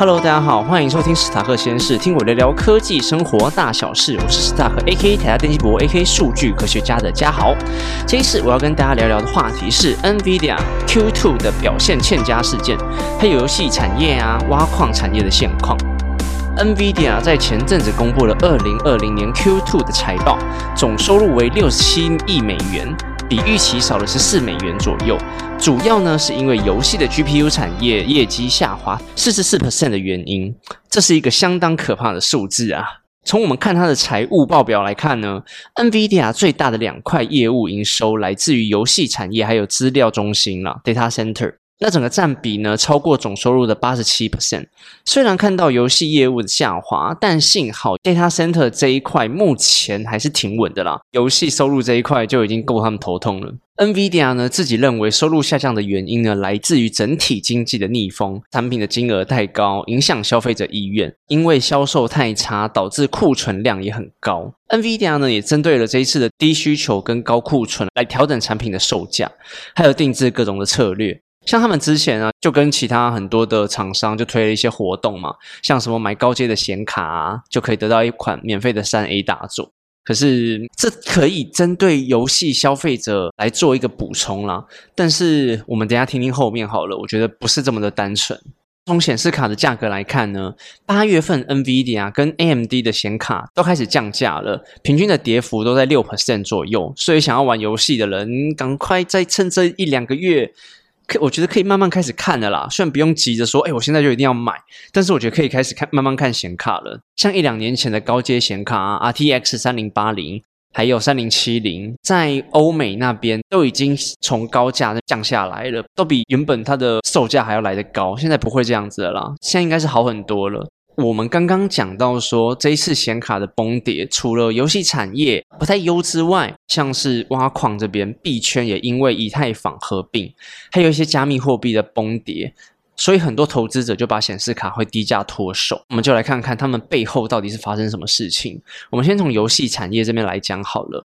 Hello，大家好，欢迎收听史塔克实验室，听我聊聊科技生活大小事。我是史塔克 A.K. 台大电机博 A.K. 数据科学家的嘉豪。这一次我要跟大家聊聊的话题是 NVIDIA Q2 的表现欠佳事件，还有游戏产业啊、挖矿产业的现况。NVIDIA 在前阵子公布了2020年 Q2 的财报，总收入为67亿美元。比预期少了十四美元左右，主要呢是因为游戏的 GPU 产业业绩下滑四十四 percent 的原因，这是一个相当可怕的数字啊！从我们看它的财务报表来看呢，NVIDIA 最大的两块业务营收来自于游戏产业，还有资料中心了 （data center）。那整个占比呢，超过总收入的八十七 percent。虽然看到游戏业务的下滑，但幸好 data center 这一块目前还是挺稳的啦。游戏收入这一块就已经够他们头痛了。NVIDIA 呢自己认为收入下降的原因呢，来自于整体经济的逆风，产品的金额太高，影响消费者意愿。因为销售太差，导致库存量也很高。NVIDIA 呢也针对了这一次的低需求跟高库存来调整产品的售价，还有定制各种的策略。像他们之前啊，就跟其他很多的厂商就推了一些活动嘛，像什么买高阶的显卡啊，就可以得到一款免费的三 A 大作。可是这可以针对游戏消费者来做一个补充啦。但是我们等下听听后面好了，我觉得不是这么的单纯。从显示卡的价格来看呢，八月份 NVIDIA 跟 AMD 的显卡都开始降价了，平均的跌幅都在六 percent 左右。所以想要玩游戏的人，赶快再趁这一两个月。可我觉得可以慢慢开始看的啦，虽然不用急着说，哎，我现在就一定要买，但是我觉得可以开始看，慢慢看显卡了。像一两年前的高阶显卡啊，RTX 三零八零，还有三零七零，在欧美那边都已经从高价降下来了，都比原本它的售价还要来得高。现在不会这样子了啦，现在应该是好很多了。我们刚刚讲到说，这一次显卡的崩跌，除了游戏产业不太优之外，像是挖矿这边币圈也因为以太坊合并，还有一些加密货币的崩跌，所以很多投资者就把显示卡会低价脱手。我们就来看看他们背后到底是发生什么事情。我们先从游戏产业这边来讲好了，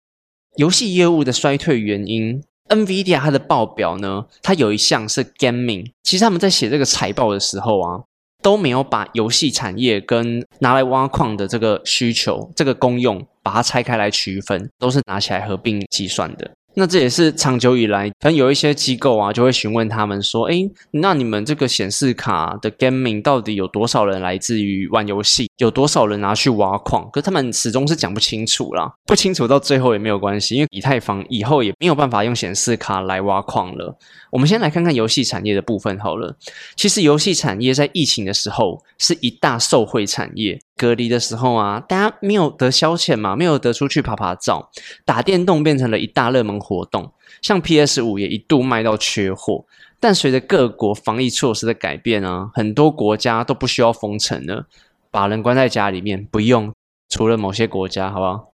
游戏业务的衰退原因，NVIDIA 它的报表呢，它有一项是 Gaming，其实他们在写这个财报的时候啊。都没有把游戏产业跟拿来挖矿的这个需求、这个功用，把它拆开来区分，都是拿起来合并计算的。那这也是长久以来，可能有一些机构啊，就会询问他们说：“哎，那你们这个显示卡的 gaming 到底有多少人来自于玩游戏，有多少人拿去挖矿？”可他们始终是讲不清楚啦，不清楚到最后也没有关系，因为以太坊以后也没有办法用显示卡来挖矿了。我们先来看看游戏产业的部分好了。其实游戏产业在疫情的时候是一大受惠产业。隔离的时候啊，大家没有得消遣嘛，没有得出去爬爬照，打电动变成了一大热门活动。像 PS 五也一度卖到缺货，但随着各国防疫措施的改变啊，很多国家都不需要封城了，把人关在家里面不用。除了某些国家，好不好？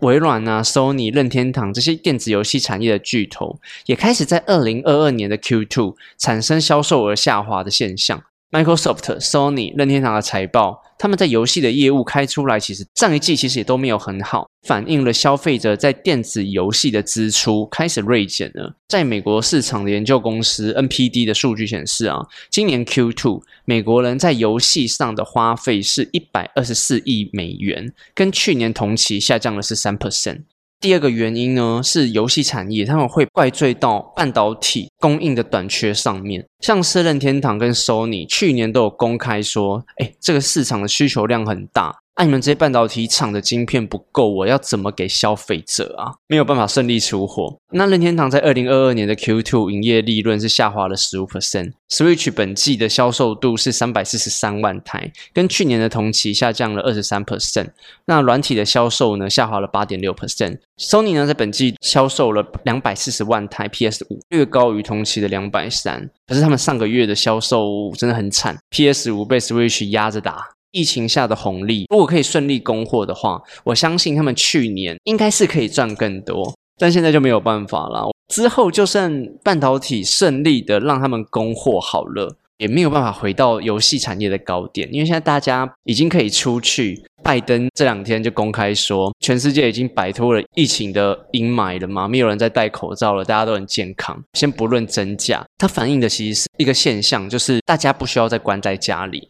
微软啊、Sony、任天堂这些电子游戏产业的巨头，也开始在二零二二年的 Q2 产生销售额下滑的现象。Microsoft、Sony、任天堂的财报，他们在游戏的业务开出来，其实上一季其实也都没有很好，反映了消费者在电子游戏的支出开始锐减了。在美国市场的研究公司 NPD 的数据显示啊，今年 Q2 美国人在游戏上的花费是一百二十四亿美元，跟去年同期下降了是三 percent。第二个原因呢，是游戏产业他们会怪罪到半导体供应的短缺上面。像是任天堂跟 Sony 去年都有公开说，哎，这个市场的需求量很大。那你们这些半导体厂的晶片不够，我要怎么给消费者啊？没有办法顺利出货。那任天堂在二零二二年的 Q2 营业利润是下滑了十五 percent。Switch 本季的销售度是三百四十三万台，跟去年的同期下降了二十三 percent。那软体的销售呢，下滑了八点六 percent。Sony 呢，在本季销售了两百四十万台 PS 五，略高于同期的两百三。可是他们上个月的销售真的很惨，PS 五被 Switch 压着打。疫情下的红利，如果可以顺利供货的话，我相信他们去年应该是可以赚更多，但现在就没有办法了。之后就算半导体顺利的让他们供货好了，也没有办法回到游戏产业的高点，因为现在大家已经可以出去。拜登这两天就公开说，全世界已经摆脱了疫情的阴霾了嘛，没有人在戴口罩了，大家都很健康。先不论真假，它反映的其实是一个现象，就是大家不需要再关在家里。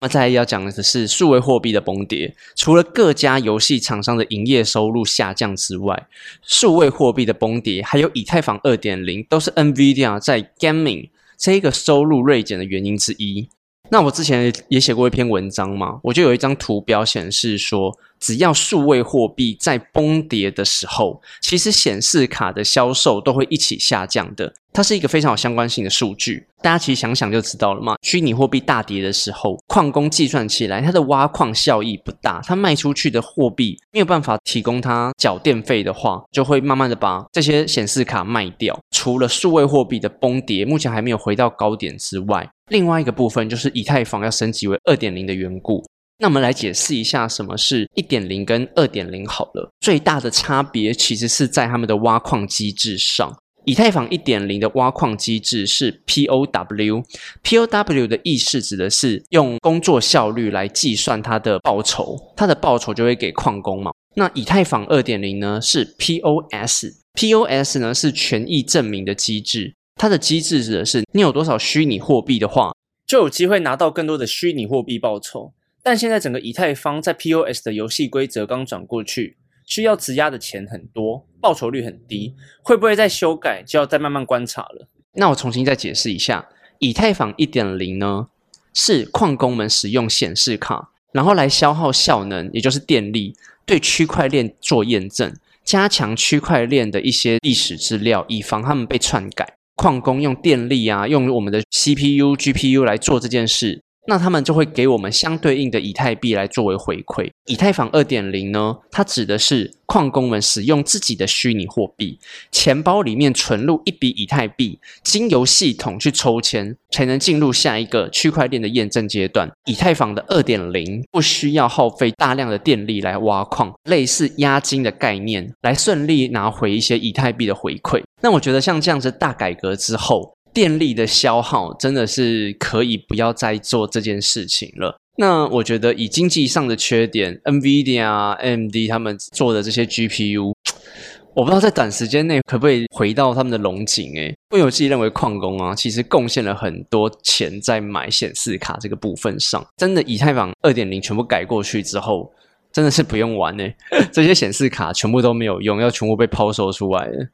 那再来要讲的是数位货币的崩跌。除了各家游戏厂商的营业收入下降之外，数位货币的崩跌，还有以太坊二点零，都是 NVIDIA 在 Gaming 这一个收入锐减的原因之一。那我之前也写过一篇文章嘛，我就有一张图表显示说，只要数位货币在崩跌的时候，其实显示卡的销售都会一起下降的。它是一个非常有相关性的数据，大家其实想想就知道了嘛。虚拟货币大跌的时候，矿工计算起来，它的挖矿效益不大，它卖出去的货币没有办法提供它缴电费的话，就会慢慢的把这些显示卡卖掉。除了数位货币的崩跌，目前还没有回到高点之外，另外一个部分就是以太坊要升级为二点零的缘故。那我们来解释一下什么是一点零跟二点零好了。最大的差别其实是在他们的挖矿机制上。以太坊一点零的挖矿机制是 POW，POW 的意思指的是用工作效率来计算它的报酬，它的报酬就会给矿工嘛。那以太坊二点零呢是 POS，POS 呢是权益证明的机制，它的机制指的是你有多少虚拟货币的话，就有机会拿到更多的虚拟货币报酬。但现在整个以太坊在 POS 的游戏规则刚转过去。需要质押的钱很多，报酬率很低，会不会再修改就要再慢慢观察了。那我重新再解释一下，以太坊一点零呢，是矿工们使用显示卡，然后来消耗效能，也就是电力，对区块链做验证，加强区块链的一些历史资料，以防他们被篡改。矿工用电力啊，用我们的 CPU、GPU 来做这件事。那他们就会给我们相对应的以太币来作为回馈。以太坊二点零呢，它指的是矿工们使用自己的虚拟货币，钱包里面存入一笔以太币，经由系统去抽签，才能进入下一个区块链的验证阶段。以太坊的二点零不需要耗费大量的电力来挖矿，类似押金的概念，来顺利拿回一些以太币的回馈。那我觉得像这样子大改革之后。电力的消耗真的是可以不要再做这件事情了。那我觉得以经济上的缺点，NVIDIA 啊、AMD 他们做的这些 GPU，我不知道在短时间内可不可以回到他们的龙井。诶，我有自己认为矿工啊，其实贡献了很多钱在买显示卡这个部分上。真的，以太坊二点零全部改过去之后，真的是不用玩诶，这些显示卡全部都没有用，要全部被抛售出来了。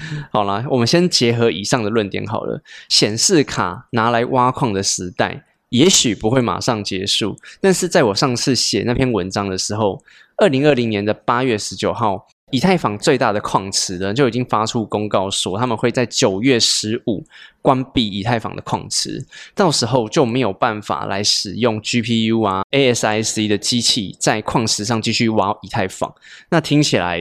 好啦，我们先结合以上的论点好了。显示卡拿来挖矿的时代，也许不会马上结束。但是在我上次写那篇文章的时候，二零二零年的八月十九号，以太坊最大的矿池呢就已经发出公告说，他们会在九月十五关闭以太坊的矿池，到时候就没有办法来使用 GPU 啊 ASIC 的机器在矿石上继续挖以太坊。那听起来。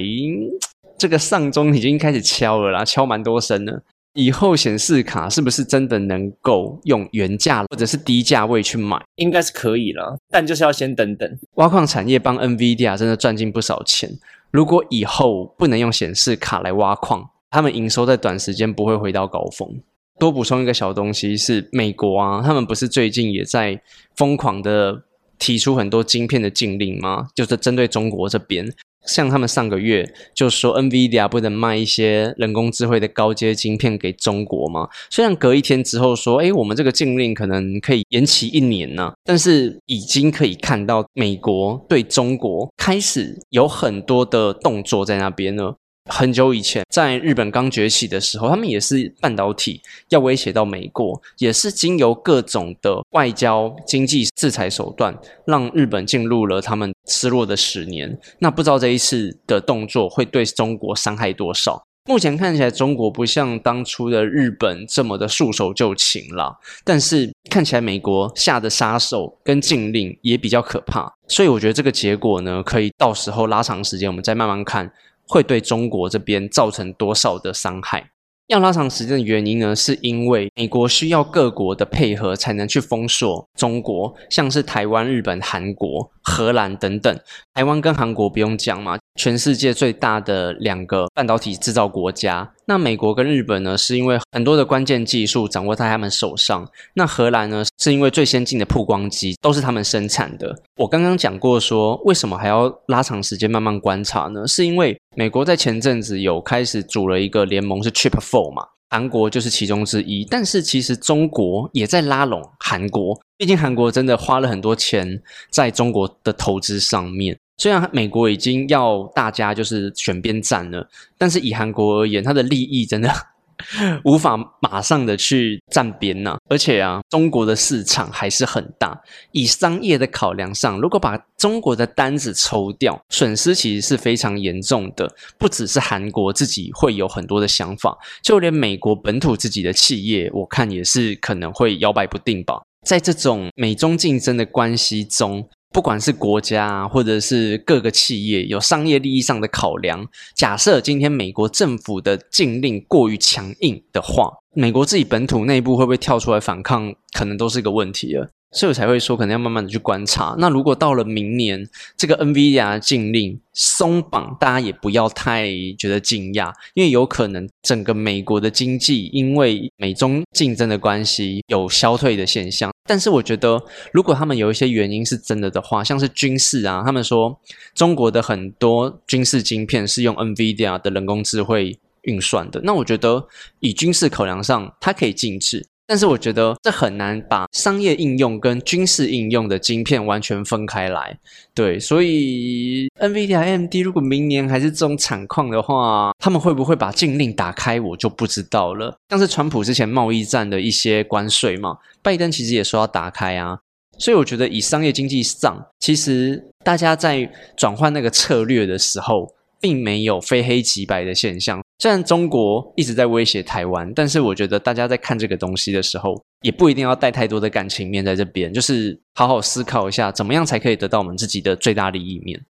这个丧钟已经开始敲了啦，敲蛮多声了。以后显示卡是不是真的能够用原价或者是低价位去买？应该是可以了，但就是要先等等。挖矿产业帮 NVIDIA 真的赚进不少钱。如果以后不能用显示卡来挖矿，他们营收在短时间不会回到高峰。多补充一个小东西是，美国啊，他们不是最近也在疯狂的提出很多晶片的禁令吗？就是针对中国这边。像他们上个月就说，NVIDIA 不能卖一些人工智慧的高阶晶片给中国嘛？虽然隔一天之后说，哎，我们这个禁令可能可以延期一年呢，但是已经可以看到美国对中国开始有很多的动作在那边了。很久以前，在日本刚崛起的时候，他们也是半导体要威胁到美国，也是经由各种的外交、经济制裁手段，让日本进入了他们失落的十年。那不知道这一次的动作会对中国伤害多少？目前看起来，中国不像当初的日本这么的束手就擒了，但是看起来美国下的杀手跟禁令也比较可怕。所以我觉得这个结果呢，可以到时候拉长时间，我们再慢慢看。会对中国这边造成多少的伤害？要拉长时间的原因呢，是因为美国需要各国的配合才能去封锁中国，像是台湾、日本、韩国、荷兰等等。台湾跟韩国不用讲嘛，全世界最大的两个半导体制造国家。那美国跟日本呢，是因为很多的关键技术掌握在他们手上。那荷兰呢，是因为最先进的曝光机都是他们生产的。我刚刚讲过说，为什么还要拉长时间慢慢观察呢？是因为美国在前阵子有开始组了一个联盟，是 Chip Four 嘛。韩国就是其中之一。但是其实中国也在拉拢韩国，毕竟韩国真的花了很多钱在中国的投资上面。虽然美国已经要大家就是选边站了，但是以韩国而言，它的利益真的。无法马上的去站边呐，而且啊，中国的市场还是很大。以商业的考量上，如果把中国的单子抽掉，损失其实是非常严重的。不只是韩国自己会有很多的想法，就连美国本土自己的企业，我看也是可能会摇摆不定吧。在这种美中竞争的关系中。不管是国家或者是各个企业有商业利益上的考量，假设今天美国政府的禁令过于强硬的话，美国自己本土内部会不会跳出来反抗，可能都是一个问题了。所以我才会说，可能要慢慢的去观察。那如果到了明年，这个 NVIDIA 禁令松绑，大家也不要太觉得惊讶，因为有可能整个美国的经济因为美中竞争的关系有消退的现象。但是我觉得，如果他们有一些原因是真的的话，像是军事啊，他们说中国的很多军事晶片是用 NVIDIA 的人工智慧运算的，那我觉得以军事考量上，它可以禁止。但是我觉得这很难把商业应用跟军事应用的晶片完全分开来，对，所以 NVDA MD 如果明年还是这种惨况的话，他们会不会把禁令打开，我就不知道了。像是川普之前贸易战的一些关税嘛，拜登其实也说要打开啊，所以我觉得以商业经济上，其实大家在转换那个策略的时候。并没有非黑即白的现象。虽然中国一直在威胁台湾，但是我觉得大家在看这个东西的时候，也不一定要带太多的感情面在这边，就是好好思考一下，怎么样才可以得到我们自己的最大利益面。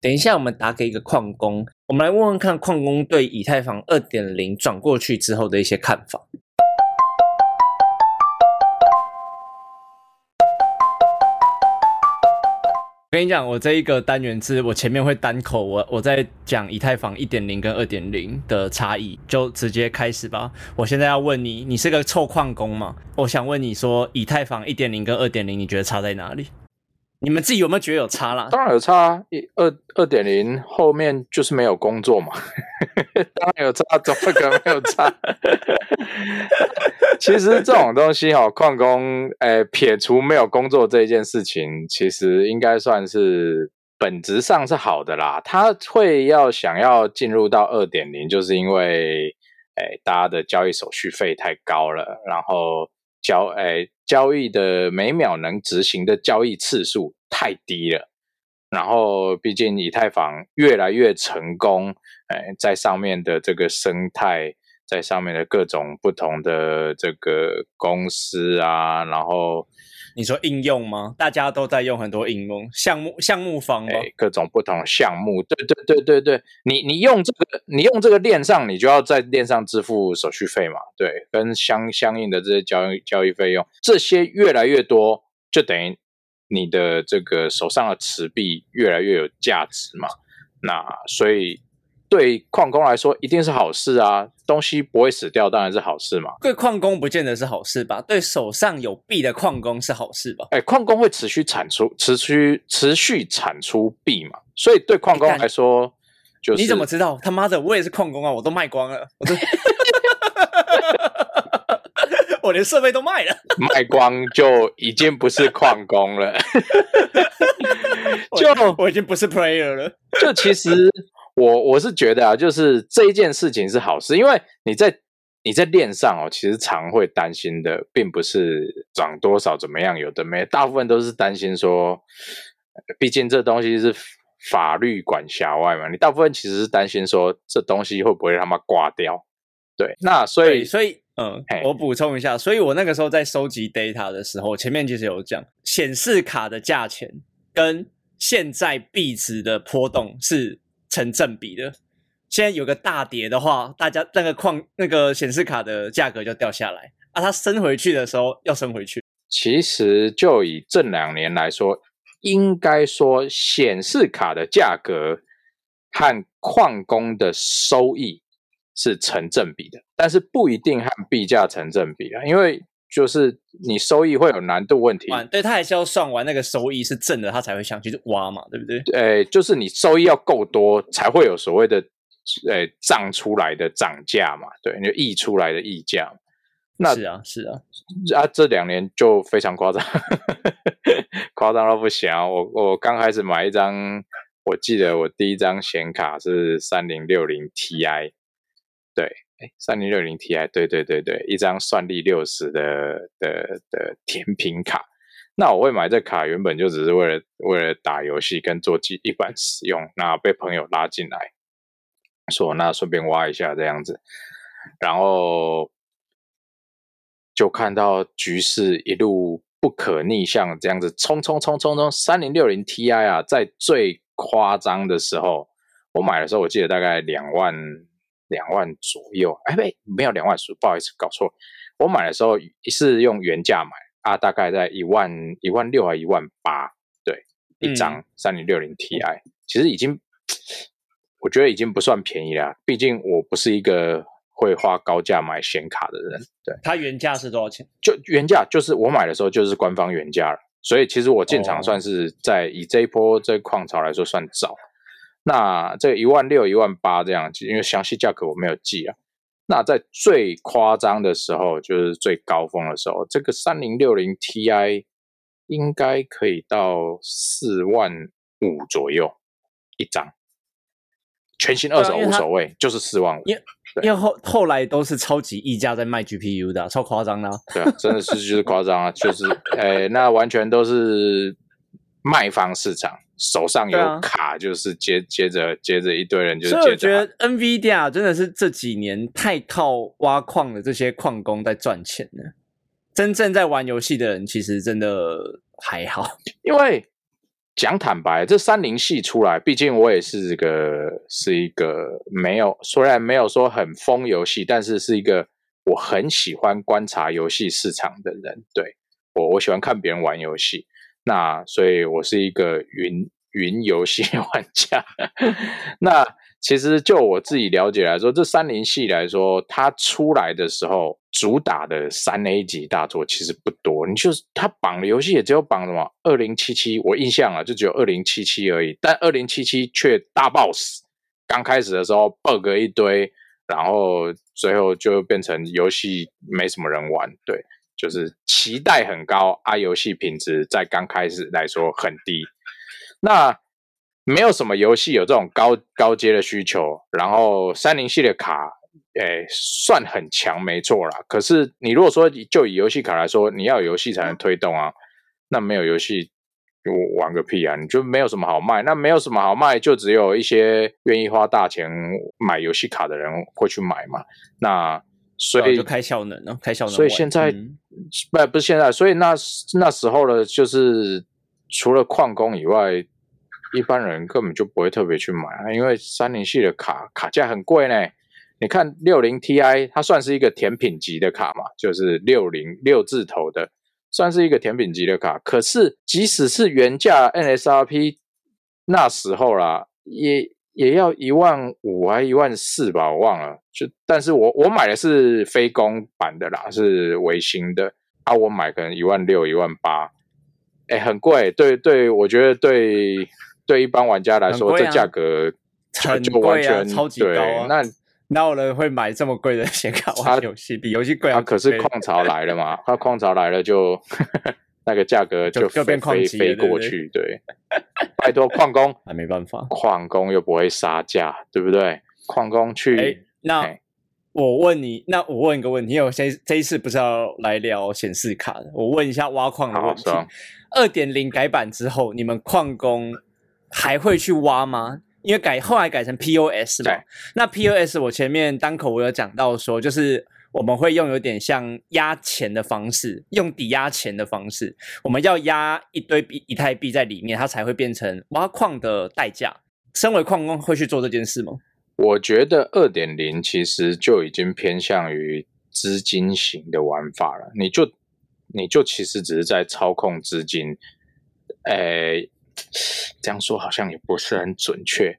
等一下，我们打给一个矿工，我们来问问看矿工对以太坊二点零转过去之后的一些看法。跟你讲，我这一个单元是我前面会单口，我我在讲以太坊一点零跟二点零的差异，就直接开始吧。我现在要问你，你是个臭矿工吗？我想问你说，以太坊一点零跟二点零，你觉得差在哪里？你们自己有没有觉得有差啦？当然有差，一二二点零后面就是没有工作嘛，当然有差，怎么可能没有差？其实这种东西哈，矿工诶，撇除没有工作这一件事情，其实应该算是本质上是好的啦。他会要想要进入到二点零，就是因为诶，大家的交易手续费太高了，然后。交诶，交易的每秒能执行的交易次数太低了，然后毕竟以太坊越来越成功，诶，在上面的这个生态，在上面的各种不同的这个公司啊，然后。你说应用吗？大家都在用很多应用项目，项目方吗？各种不同项目，对对对对对。你你用这个，你用这个链上，你就要在链上支付手续费嘛？对，跟相相应的这些交易交易费用，这些越来越多，就等于你的这个手上的持币越来越有价值嘛？那所以。对矿工来说一定是好事啊，东西不会死掉，当然是好事嘛。对矿工不见得是好事吧？对手上有币的矿工是好事吧？哎，矿工会持续产出、持续持续产出币嘛？所以对矿工来说，就是你怎么知道？他妈的，我也是矿工啊，我都卖光了，我都，我连设备都卖了，卖光就已经不是矿工了，就我已经不是 player 了，就其实。我我是觉得啊，就是这一件事情是好事，因为你在你在链上哦，其实常会担心的，并不是涨多少怎么样，有的没，大部分都是担心说，毕竟这东西是法律管辖外嘛，你大部分其实是担心说这东西会不会他妈挂掉，对，那所以所以嗯，我补充一下，所以我那个时候在收集 data 的时候，前面其实有讲显示卡的价钱跟现在币值的波动是。成正比的，现在有个大跌的话，大家那个矿那个显示卡的价格就掉下来啊，它升回去的时候要升回去。其实就以这两年来说，应该说显示卡的价格和矿工的收益是成正比的，但是不一定和币价成正比啊，因为。就是你收益会有难度问题，对他还是要算完那个收益是正的，他才会想去挖嘛，对不对？对，就是你收益要够多，才会有所谓的呃涨出来的涨价嘛，对，就溢出来的溢价。那是啊是啊，啊，这两年就非常夸张，夸张到不行啊！我我刚开始买一张，我记得我第一张显卡是三零六零 Ti，对，哎，三零六零 Ti，对对对对，一张算力六十的的的甜品卡。那我会买这卡，原本就只是为了为了打游戏跟做机一般使用。那被朋友拉进来，说那顺便挖一下这样子，然后就看到局势一路不可逆向这样子冲冲冲冲冲，三零六零 Ti 啊，在最夸张的时候，我买的时候我记得大概两万两万左右，哎，没没有两万，不好意思搞错，我买的时候是用原价买。啊，大概在一万一万六还一万八，对，一张三零六零 Ti，其实已经，我觉得已经不算便宜了。毕竟我不是一个会花高价买显卡的人。对，它原价是多少钱？就原价就是我买的时候就是官方原价了，所以其实我进场算是在以这一波这矿潮来说算早。那这一万六一万八这样，因为详细价格我没有记啊。那在最夸张的时候，就是最高峰的时候，这个三零六零 Ti 应该可以到四万五左右一张，全新二手无所谓，就是四万五。因因为后后来都是超级溢价在卖 GPU 的，超夸张的。对啊，真的是就是夸张啊，就是诶，那完全都是卖方市场。手上有卡，就是接接着接着一堆人，就是。所以我觉得 NVIDIA 真的是这几年太靠挖矿的这些矿工在赚钱了，真正在玩游戏的人其实真的还好。因为讲坦白，这三零系出来，毕竟我也是个是一个没有虽然没有说很疯游戏，但是是一个我很喜欢观察游戏市场的人。对我，我喜欢看别人玩游戏。那所以，我是一个云云游戏玩家。那其实就我自己了解来说，这三零系来说，它出来的时候主打的三 A 级大作其实不多。你就是它绑的游戏也只有绑什么二零七七，我印象啊就只有二零七七而已。但二零七七却大 boss，刚开始的时候 bug 一堆，然后最后就变成游戏没什么人玩。对。就是期待很高啊，游戏品质在刚开始来说很低。那没有什么游戏有这种高高阶的需求，然后三零系列卡，诶，算很强，没错啦。可是你如果说就以游戏卡来说，你要有游戏才能推动啊，那没有游戏我玩个屁啊！你就没有什么好卖，那没有什么好卖，就只有一些愿意花大钱买游戏卡的人会去买嘛。那所以就开效能了，开效能。所以现在不不是现在，所以那那时候呢，就是除了矿工以外，一般人根本就不会特别去买啊，因为三零系的卡卡价很贵呢。你看六零 Ti，它算是一个甜品级的卡嘛，就是六零六字头的，算是一个甜品级的卡。可是即使是原价 NSRP 那时候啦，也。也要一万五还一万四吧，我忘了。就但是我我买的是非公版的啦，是维新的啊。我买可能一万六、一万八，哎，很贵。对对，我觉得对对一般玩家来说，这价格就完全超级高啊。那哪有人会买这么贵的 显卡玩游戏？比游戏贵啊！可是矿潮来了嘛，它矿潮来了就。那个价格就就变飞飞过去，对，拜托矿工，还没办法，矿工又不会杀价，对不对？矿工去，那我问你，那我问一个问题，因为我这这一次不是要来聊显示卡的，我问一下挖矿的问题。二点零改版之后，你们矿工还会去挖吗？因为改后来改成 POS 嘛，那 POS 我前面单口我有讲到说，就是。我们会用有点像压钱的方式，用抵押钱的方式，我们要压一堆币以太币在里面，它才会变成挖矿的代价。身为矿工会去做这件事吗？我觉得二点零其实就已经偏向于资金型的玩法了。你就你就其实只是在操控资金，诶，这样说好像也不是很准确。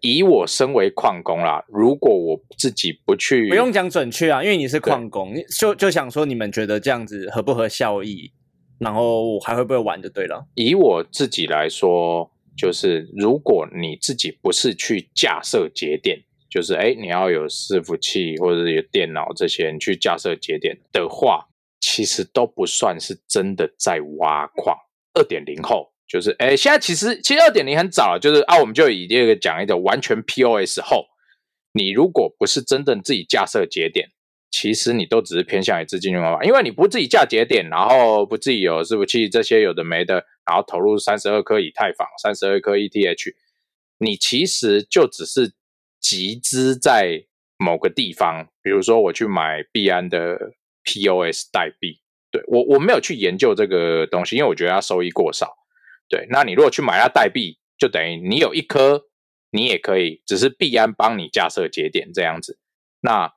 以我身为矿工啦，如果我自己不去，不用讲准确啊，因为你是矿工，就就想说你们觉得这样子合不合效益，然后还会不会玩就对了。以我自己来说，就是如果你自己不是去架设节点，就是哎，你要有伺服器或者有电脑这些，你去架设节点的话，其实都不算是真的在挖矿。二点零后就是哎，现在其实其实二点零很早，就是啊，我们就以这个讲一个完全 POS 后，你如果不是真正自己架设节点。其实你都只是偏向于资金用方法，因为你不自己架节点，然后不自己有伺服器这些有的没的，然后投入三十二颗以太坊、三十二颗 ETH，你其实就只是集资在某个地方，比如说我去买币安的 POS 代币，对我我没有去研究这个东西，因为我觉得它收益过少。对，那你如果去买它代币，就等于你有一颗，你也可以，只是币安帮你架设节点这样子，那。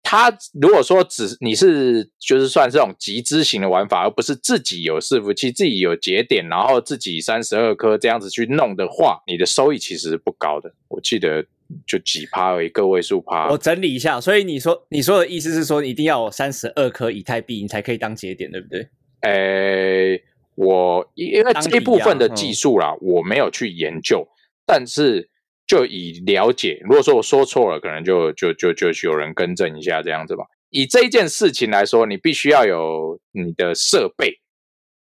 它如果说只你是就是算这种集资型的玩法，而不是自己有伺服器、自己有节点，然后自己三十二颗这样子去弄的话，你的收益其实不高的。我记得就几趴而已，个位数趴。我整理一下，所以你说你说的意思是说，你一定要有三十二颗以太币，你才可以当节点，对不对？诶，我因为这一部分的技术啦，我没有去研究，但是。就以了解，如果说我说错了，可能就就就就有人更正一下这样子吧。以这一件事情来说，你必须要有你的设备，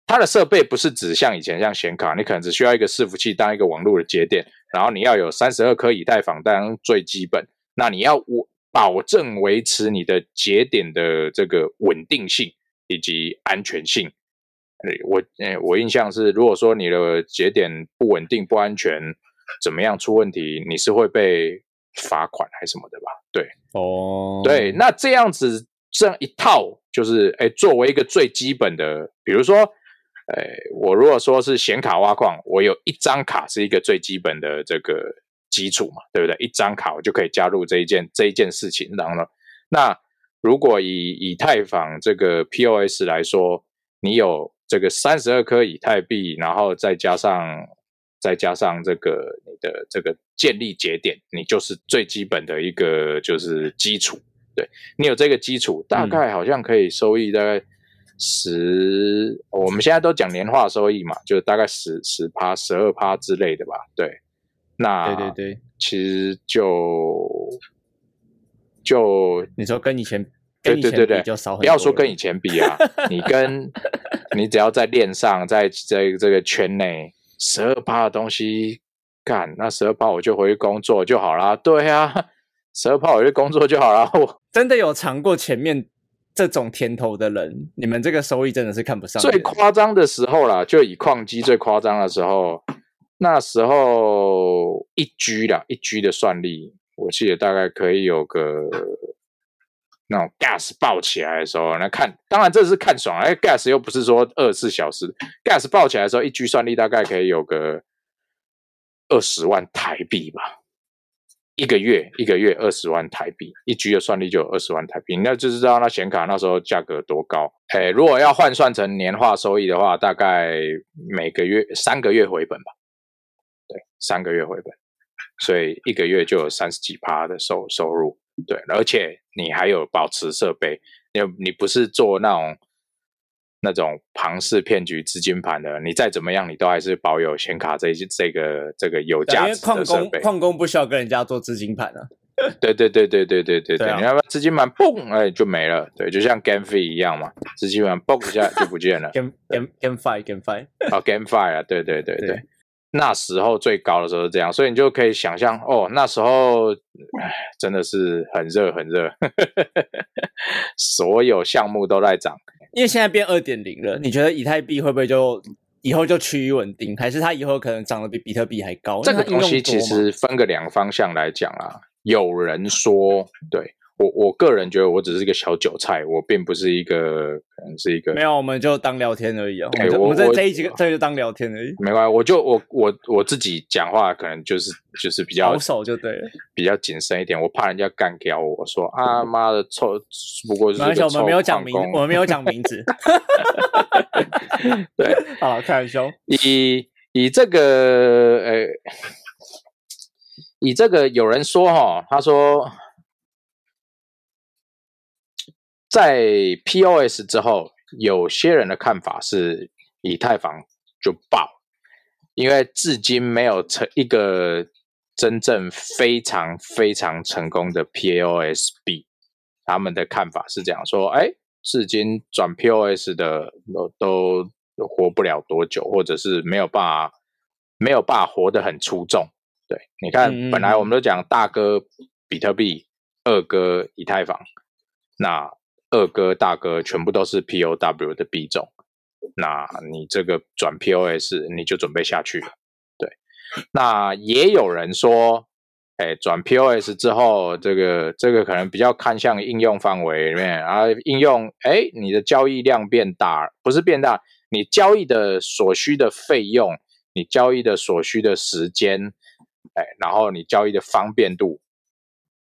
它的设备不是指像以前像显卡，你可能只需要一个伺服器当一个网络的节点，然后你要有三十二颗以太坊当最基本，那你要我保证维持你的节点的这个稳定性以及安全性。我诶，我印象是，如果说你的节点不稳定、不安全。怎么样出问题？你是会被罚款还是什么的吧？对，哦，对，那这样子这样一套，就是哎，作为一个最基本的，比如说，哎，我如果说是显卡挖矿，我有一张卡是一个最基本的这个基础嘛，对不对？一张卡我就可以加入这一件这一件事情。然后呢，那如果以以太坊这个 POS 来说，你有这个三十二颗以太币，然后再加上。再加上这个你的这个建立节点，你就是最基本的一个就是基础。对你有这个基础，大概好像可以收益大概十，我们现在都讲年化收益嘛，就大概十十趴、十二趴之类的吧。对，那对对对，其实就就你说跟以前对对对对，就少不要说跟以前比啊，你跟 你只要在链上，在在这个圈内。十二趴的东西干，那十二趴我就回去工作就好啦。对啊，十二趴我就工作就好啦。我真的有尝过前面这种甜头的人，你们这个收益真的是看不上。最夸张的时候啦，就以矿机最夸张的时候，那时候一 G 啦，一 G 的算力，我记得大概可以有个。那种 gas 爆起来的时候，那看当然这是看爽，哎，gas 又不是说二十四小时，gas 爆起来的时候，一局算力大概可以有个二十万台币吧，一个月一个月二十万台币，一 G 的算力就有二十万台币，那就知道那显卡那时候价格多高。哎，如果要换算成年化收益的话，大概每个月三个月回本吧，对，三个月回本，所以一个月就有三十几趴的收收入。对，而且你还有保持设备，因为你不是做那种那种庞氏骗局资金盘的，你再怎么样，你都还是保有显卡这些这个这个有价值的设备。矿工不需要跟人家做资金盘啊。对对对对对对对对，你要不资金盘嘣哎就没了，对，就像 GameFi 一样嘛，资金盘嘣一下就不见了。Game Game GameFi GameFi 哦 GameFi 啊，对对对对。那时候最高的时候是这样，所以你就可以想象哦，那时候唉，真的是很热很热，所有项目都在涨。因为现在变二点零了，你觉得以太币会不会就以后就趋于稳定，还是它以后可能涨得比比特币还高？这个东西其实分个两个方向来讲啊，有人说对。我我个人觉得我只是一个小韭菜，我并不是一个可能是一个没有，我们就当聊天而已啊。对，我们这这一集这就当聊天而已。没关系，我就我我我自己讲话可能就是就是比较保守就对了，比较谨慎一点。我怕人家干掉我说啊妈的臭，不过是没关系，我们没有讲名，我们没有讲名字。对，好开玩笑。以以这个呃，以这个有人说哈，他说。在 POS 之后，有些人的看法是以太坊就爆，因为至今没有成一个真正非常非常成功的 POS 币，他们的看法是这样说：，哎，至今转 POS 的都都活不了多久，或者是没有办法没有办法活得很出众。对，你看，本来我们都讲大哥比特币，二哥以太坊，那二哥大哥全部都是 POW 的币种，那你这个转 POS 你就准备下去了。那也有人说，哎，转 POS 之后，这个这个可能比较看向应用范围里面啊，应用，哎，你的交易量变大，不是变大，你交易的所需的费用，你交易的所需的时间，哎，然后你交易的方便度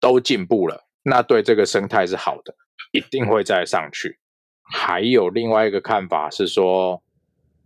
都进步了，那对这个生态是好的，一定会再上去。还有另外一个看法是说。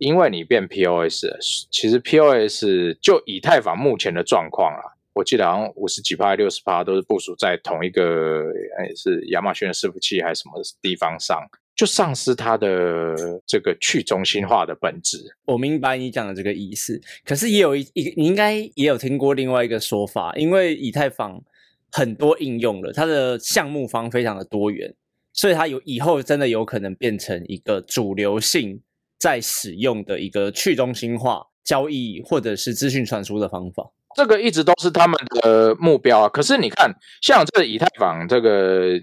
因为你变 POS，其实 POS 就以太坊目前的状况啦，我记得好像五十几趴、六十趴都是部署在同一个，哎，是亚马逊的伺服器还是什么地方上，就丧失它的这个去中心化的本质。我明白你讲的这个意思，可是也有一一，你应该也有听过另外一个说法，因为以太坊很多应用了，它的项目方非常的多元，所以它有以后真的有可能变成一个主流性。在使用的一个去中心化交易或者是资讯传输的方法，这个一直都是他们的目标啊。可是你看，像这个以太坊，这个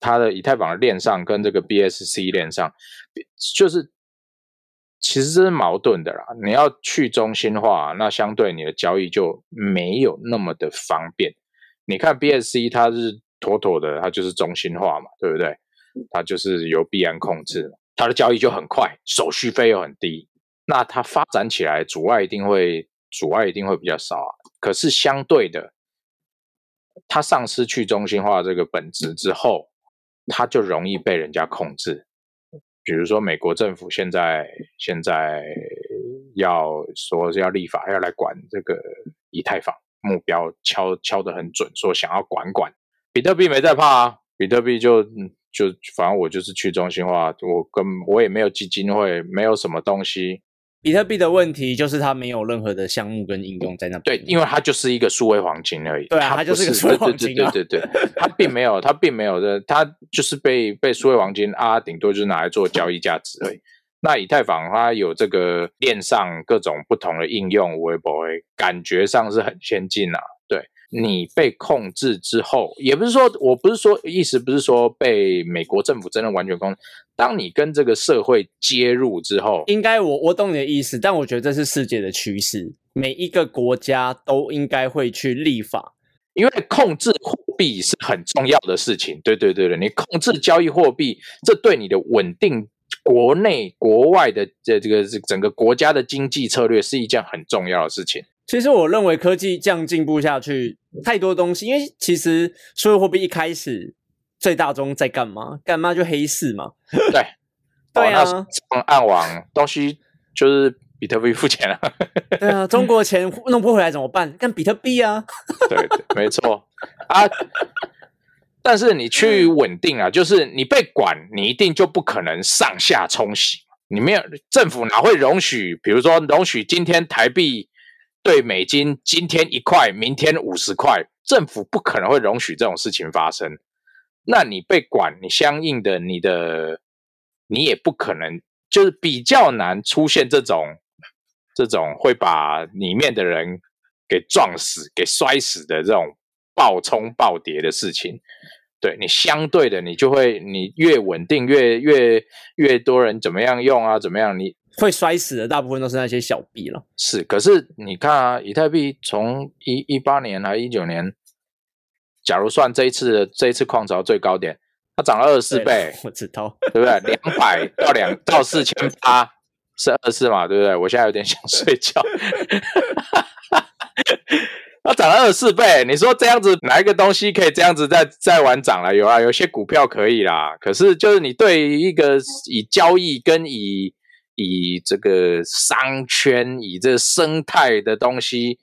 它的以太坊链上跟这个 BSC 链上，就是其实这是矛盾的啦。你要去中心化，那相对你的交易就没有那么的方便。你看 BSC 它是妥妥的，它就是中心化嘛，对不对？它就是由币安控制。它的交易就很快，手续费又很低，那它发展起来阻碍一定会阻碍一定会比较少啊。可是相对的，它丧失去中心化这个本质之后，它就容易被人家控制。比如说美国政府现在现在要说是要立法要来管这个以太坊，目标敲敲得很准，说想要管管比特币没在怕啊，比特币就。就反正我就是去中心化，我跟我也没有基金会，没有什么东西。比特币的问题就是它没有任何的项目跟应用在那。对，因为它就是一个数位黄金而已。对啊，它就是一个数位黄金。对对对对对，它并没有，它并没有的，它就是被被数位黄金啊，顶多就是拿来做交易价值而已。那以太坊它有这个链上各种不同的应用，我也不会感觉上是很先进啊。你被控制之后，也不是说我不是说意思不是说被美国政府真的完全控制。当你跟这个社会接入之后，应该我我懂你的意思，但我觉得这是世界的趋势，每一个国家都应该会去立法，因为控制货币是很重要的事情。对对对对，你控制交易货币，这对你的稳定国内国外的这这个整个国家的经济策略是一件很重要的事情。其实我认为科技这样进步下去，太多东西，因为其实数字货币一开始最大宗在干嘛？干嘛就黑市嘛。对，对啊，暗网东西就是比特币付钱了。对啊，中国钱 弄不回来怎么办？干比特币啊。对，没错啊。但是你趋于稳定啊，就是你被管，你一定就不可能上下冲洗。你没有政府哪会容许？比如说容许今天台币。对美金，今天一块，明天五十块，政府不可能会容许这种事情发生。那你被管，你相应的，你的，你也不可能，就是比较难出现这种，这种会把里面的人给撞死、给摔死的这种暴冲暴跌的事情。对你相对的，你就会，你越稳定，越越越多人怎么样用啊？怎么样？你。会摔死的大部分都是那些小币了。是，可是你看啊，以太币从一一八年还一九年，假如算这一次的这一次矿潮最高点，它涨了二十四倍，我知道，对不对？两百到两到四千八是二十四嘛，对不对？我现在有点想睡觉。它涨了二十四倍，你说这样子哪一个东西可以这样子再再玩涨了？有啊，有些股票可以啦。可是就是你对于一个以交易跟以以这个商圈，以这个生态的东西，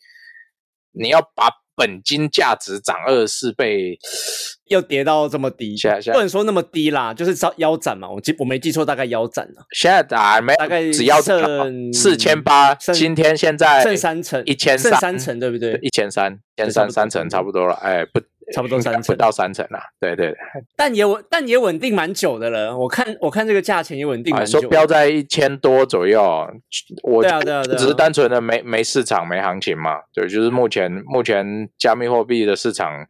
你要把本金价值涨二十四倍，又跌到这么低，下下不能说那么低啦，就是腰腰斩嘛。我记我没记错，大概腰斩了，现在打没大概只要剩四千八，今天现在剩三成，一千剩三成，对不对？一千三，千就差不多三三成差不多了，哎，不，差不多三成不到三成啦，对对对，但也稳，但也稳定蛮久的了。我看我看这个价钱也稳定啊，蛮久的。说标在一千多左右，我对啊对啊对啊只是单纯的没没市场没行情嘛，对，就是目前目前加密货币的市场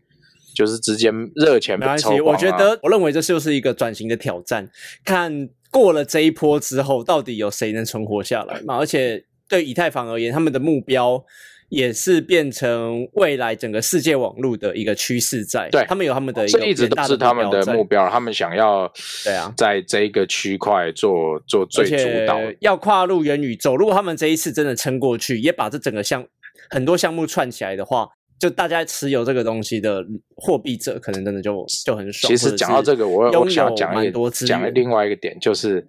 就是直接热钱被没关系，抽啊我觉得我认为这就是一个转型的挑战，看过了这一波之后，到底有谁能存活下来嘛？而且对以太坊而言，他们的目标也是变成未来整个世界网络的一个趋势在，对他们有他们的一个这一直都是他们的目标，他们想要对啊在这一个区块做做最主导。要跨入元宇宙，如果他们这一次真的撑过去，也把这整个项很多项目串起来的话，就大家持有这个东西的货币者，可能真的就就很爽。其实讲到这个，我我想讲一多讲另外一个点，就是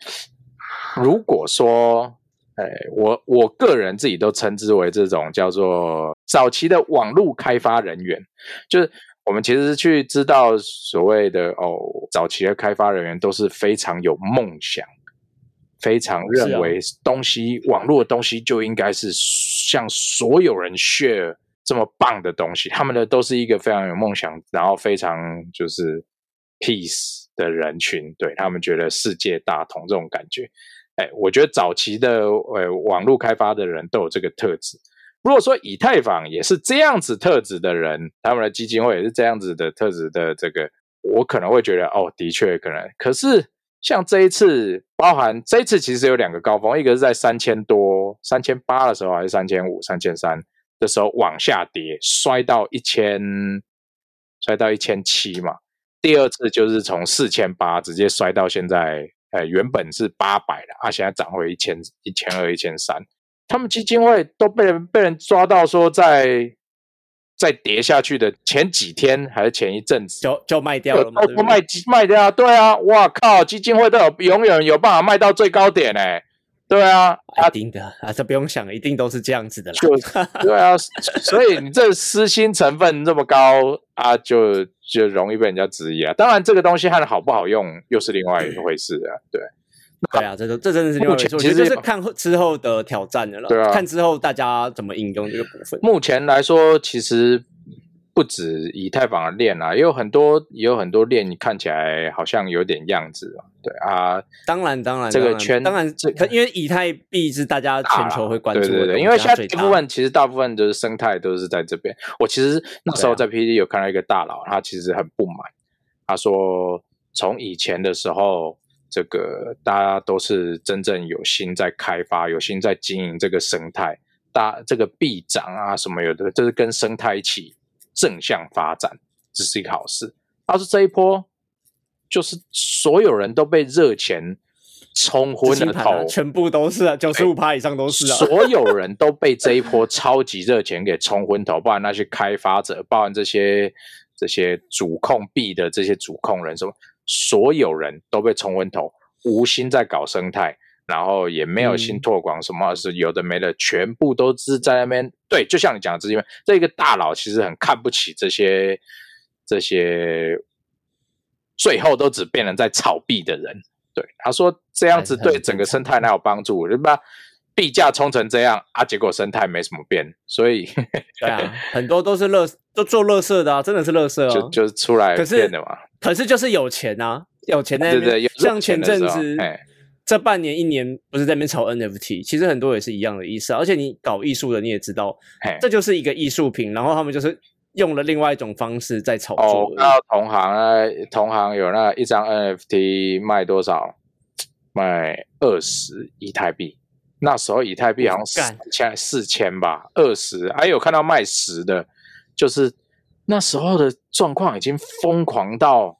如果说，哎，我我个人自己都称之为这种叫做早期的网络开发人员，就是我们其实去知道所谓的哦，早期的开发人员都是非常有梦想。非常认为东西、网络的东西就应该是向所有人 share 这么棒的东西，他们的都是一个非常有梦想，然后非常就是 peace 的人群，对他们觉得世界大同这种感觉。哎，我觉得早期的呃网络开发的人都有这个特质。如果说以太坊也是这样子特质的人，他们的基金会也是这样子的特质的这个，我可能会觉得哦，的确可能。可是像这一次，包含这一次其实有两个高峰，一个是在三千多、三千八的时候，还是三千五、三千三的时候往下跌，摔到一千，摔到一千七嘛。第二次就是从四千八直接摔到现在，呃，原本是八百的，啊，现在涨回一千、一千二、一千三。他们基金会都被人被人抓到说在在跌下去的前几天还是前一阵子，就就卖掉了嘛，都不卖卖掉啊，对啊，哇靠，基金会都有永远有办法卖到最高点哎、对啊，一定的啊，这不用想，一定都是这样子的啦。就 对啊，所以你这私心成分这么高啊，就就容易被人家质疑啊。当然，这个东西它的好不好用又是另外一回事啊。对，对啊，这都这真的是另外其实就是看后之后的挑战的了，对啊看之后大家怎么应用这个部分。目前来说，其实不止以太坊的链啊，也有很多也有很多链，你看起来好像有点样子啊。对啊，当然，当然，这个圈当然，这可因为以太币是大家全球会关注的对对对，因为现在大大部分其实大部分就是生态都是在这边。我其实那时候在 PPT 有看到一个大佬，他其实很不满，他说从以前的时候，这个大家都是真正有心在开发、有心在经营这个生态，大这个币涨啊什么有的，就是跟生态一起正向发展，这是一个好事。他说这一波就是所有人都被热钱冲昏了头，全部都是啊，九十五趴以上都是啊。所有人都被这一波超级热钱给冲昏头，包含那些开发者，包含这些这些主控币的这些主控人，什么所有人都被冲昏头，无心在搞生态，然后也没有心嗯拓广，什么是有的没的，全部都是在那边。对，就像你讲的，这边这个大佬其实很看不起这些这些，最后都只变成在炒币的人。对，他说这样子对整个生态哪有帮助？对吧？币价冲成这样啊，结果生态没什么变，所以 对啊，很多都是乐，都做乐色的啊，真的是乐色就哦。就是出来可是变的嘛。可是就是有钱啊，有钱在那边。对对有像前阵子这半年一年不是在那边炒 NFT，其实很多也是一样的意思啊。而且你搞艺术的，你也知道，嘿这就是一个艺术品，然后他们就是用了另外一种方式在炒哦，作而已。我看到同行啊，同行有那一张 NFT 卖多少？卖二十以太币。那时候以太币好像四千四千吧，二十。还有看到卖十的，就是那时候的状况已经疯狂到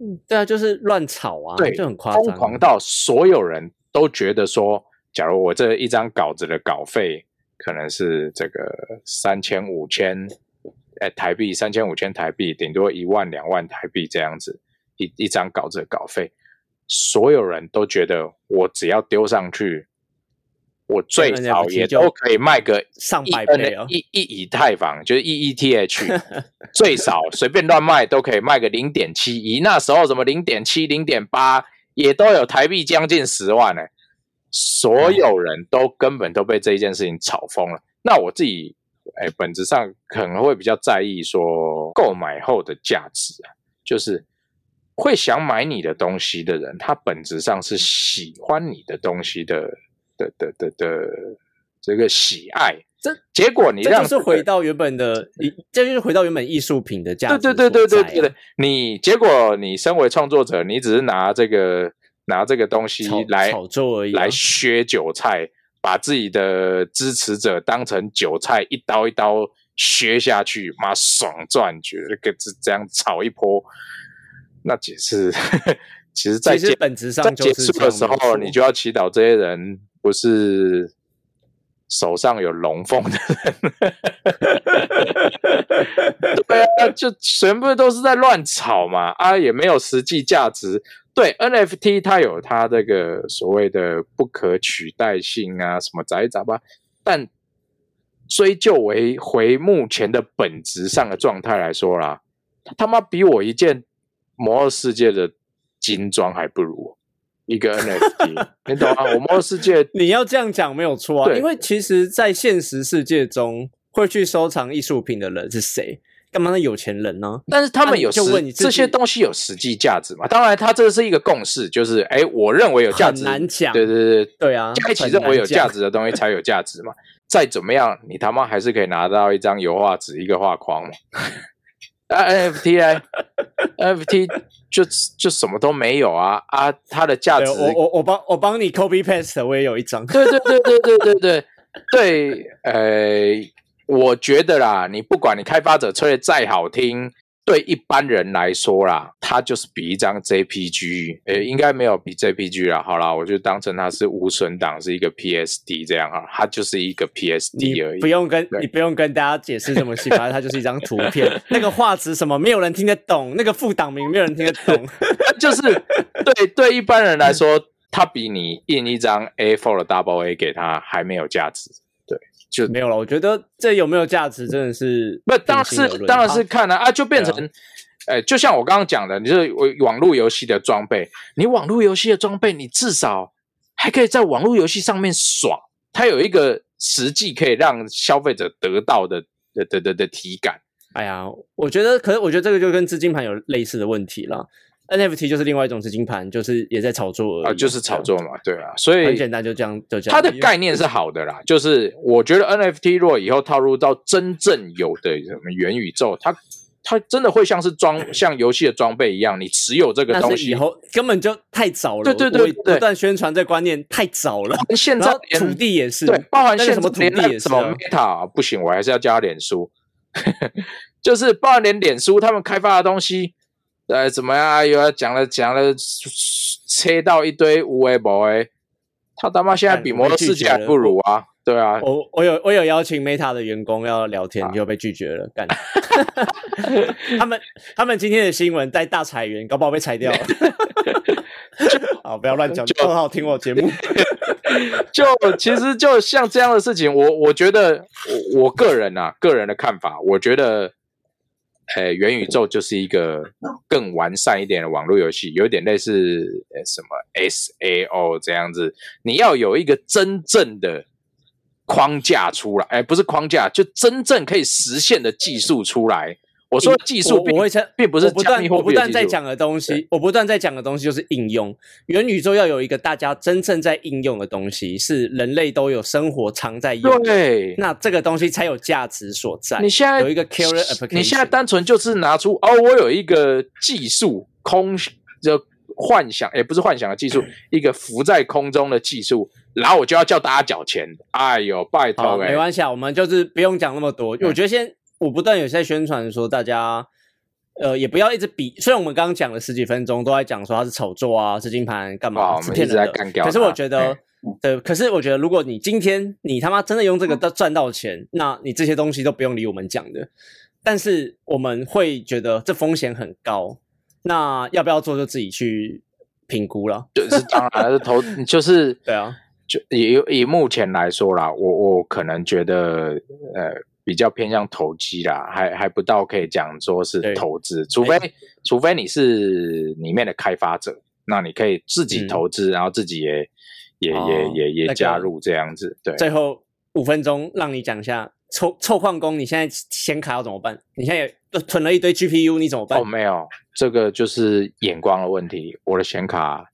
嗯对啊，就是乱炒啊，对，就很夸张。疯狂到所有人都觉得说，假如我这一张稿子的稿费可能是这个三千五千，哎，台币三千五千台币，顶多一万两万台币这样子，一一张稿子的稿费，所有人都觉得我只要丢上去，我最少也就都可以卖个上百倍哦一一以太坊，就是 E EETH，最少随便乱卖都可以卖个零点七一。那时候什么零点七、零点八也都有台币将近十万呢、所有人都根本都被这一件事情炒疯了。那我自己，哎，本质上可能会比较在意说购买后的价值啊，就是会想买你的东西的人，他本质上是喜欢你的东西的的的的的这个喜爱。这结果你这让这就是回到原本的，你这就是回到原本艺术品的价值对对对对对对对，你结果你身为创作者，你只是拿这个拿这个东西来炒作而已啊来削韭菜，把自己的支持者当成韭菜，一刀一刀削下去，妈爽赚，觉得这个这这样炒一波，那解释，其实在其实结本质上在结就是束的时候，你就要祈祷这些人不是手上有龙凤的人。对啊，就全部都是在乱炒嘛，啊，也没有实际价值。对 NFT，它有它这个所谓的不可取代性啊，什么杂七杂八，但追究为回目前的本质上的状态来说啦，他他妈比我一件魔兽世界的精装还不如一个 NFT，你懂吗？我魔兽世界 你要这样讲没有错啊，因为其实，在现实世界中，会去收藏艺术品的人是谁？干嘛那有钱人呢？但是他们有实、问你这些东西有实际价值吗？当然，它这是一个共识，就是哎，我认为有价值，很难讲对对对，对啊，加一起很认为有价值的东西才有价值嘛。再怎么样，你他妈还是可以拿到一张油画纸、一个画框嘛。啊，NFT 呢？NFT 就就什么都没有啊啊！它的价值，我我我帮我帮你 copy paste，我也有一张。对对对对对对对对，呃，我觉得啦，你不管你开发者吹的再好听，对一般人来说啦，它就是比一张 JPG，诶，应该没有比 JPG 啦。好啦，我就当成它是无损档，是一个 PSD 这样啊，它就是一个 PSD 而已不。用跟你不用跟大家解释这么细，反正它就是一张图片，那个画质什么没有人听得懂，那个副档名没有人听得懂。就是对对一般人来说，它比你印一张 A4 的 Double A 给他还没有价值。对，就没有了，我觉得这有没有价值真的是不，当然是当然是看了啊就变成，呃，就像我刚刚讲的，你就是网络游戏的装备，你网络游戏的装备，你至少还可以在网络游戏上面爽，它有一个实际可以让消费者得到的的的的的体感。哎呀，我觉得，可是我觉得这个就跟资金盘有类似的问题了。NFT 就是另外一种资金盘，就是也在炒作而已，啊，就是炒作嘛，对啊，所以很简单，就这样，就这样。它的概念是好的啦，就是我觉得 NFT 如果以后套入到真正有的什么元宇宙，它它真的会像是装像游戏的装备一样，你持有这个东西以，后根本就太早了，对对对对不断宣传这观念太早了。现在土地也是，对，包含现在什么土地也是那什么啊 Meta 不行，我还是要加脸书，就是包含连脸书他们开发的东西，呃，怎么样？又要讲了讲了，切到一堆无为博为，他他妈现在比魔我被拒绝兽世界还不如啊！对啊，我我有我有邀请 Meta 的员工要聊啊天，就被拒绝了。干，他们他们今天的新闻在大裁员，搞不好被裁掉了。好，不要乱讲，就很好听我节目。就其实就像这样的事情，我我觉得我我个人啊，个人的看法，我觉得，呃，元宇宙就是一个更完善一点的网络游戏，有点类似呃什么 SAO 这样子，你要有一个真正的框架出来，哎，不是框架，就真正可以实现的技术出来。我说技术并我我会称并不是我不断我不断在讲的东西，我不断在讲的东西就是应用。元宇宙要有一个大家真正在应用的东西，是人类都有生活常在用的，对，那这个东西才有价值所在。你现在有一个 killer application，你现在单纯就是拿出哦，我有一个技术空就幻想，也不是幻想的技术，一个浮在空中的技术，然后我就要叫大家缴钱。哎呦，拜，托哎、没关系啊，我们就是不用讲那么多。嗯我觉得先，我不断有在宣传说，大家呃也不要一直比。虽然我们刚刚讲了十几分钟，都在讲说它是炒作啊、资金盘干嘛，我们一直是骗人的。在干掉可是我它觉得嗯，对，可是我觉得，如果你今天你他妈真的用这个到赚到钱，那你这些东西都不用理我们讲的。但是我们会觉得这风险很高，那要不要做就自己去评估了。就是当然是，投就是对啊，就以以目前来说啦，我我可能觉得呃比较偏向投机啦，还还不到可以讲说是投资，除非除非你是里面的开发者，那你可以自己嗯投资，然后自己也也哦也也也加入这样子，对。最后五分钟让你讲一下臭臭矿工，你现在显卡要怎么办？你现在也囤了一堆 GPU，你怎么办？哦，没有，这个就是眼光的问题。我的显卡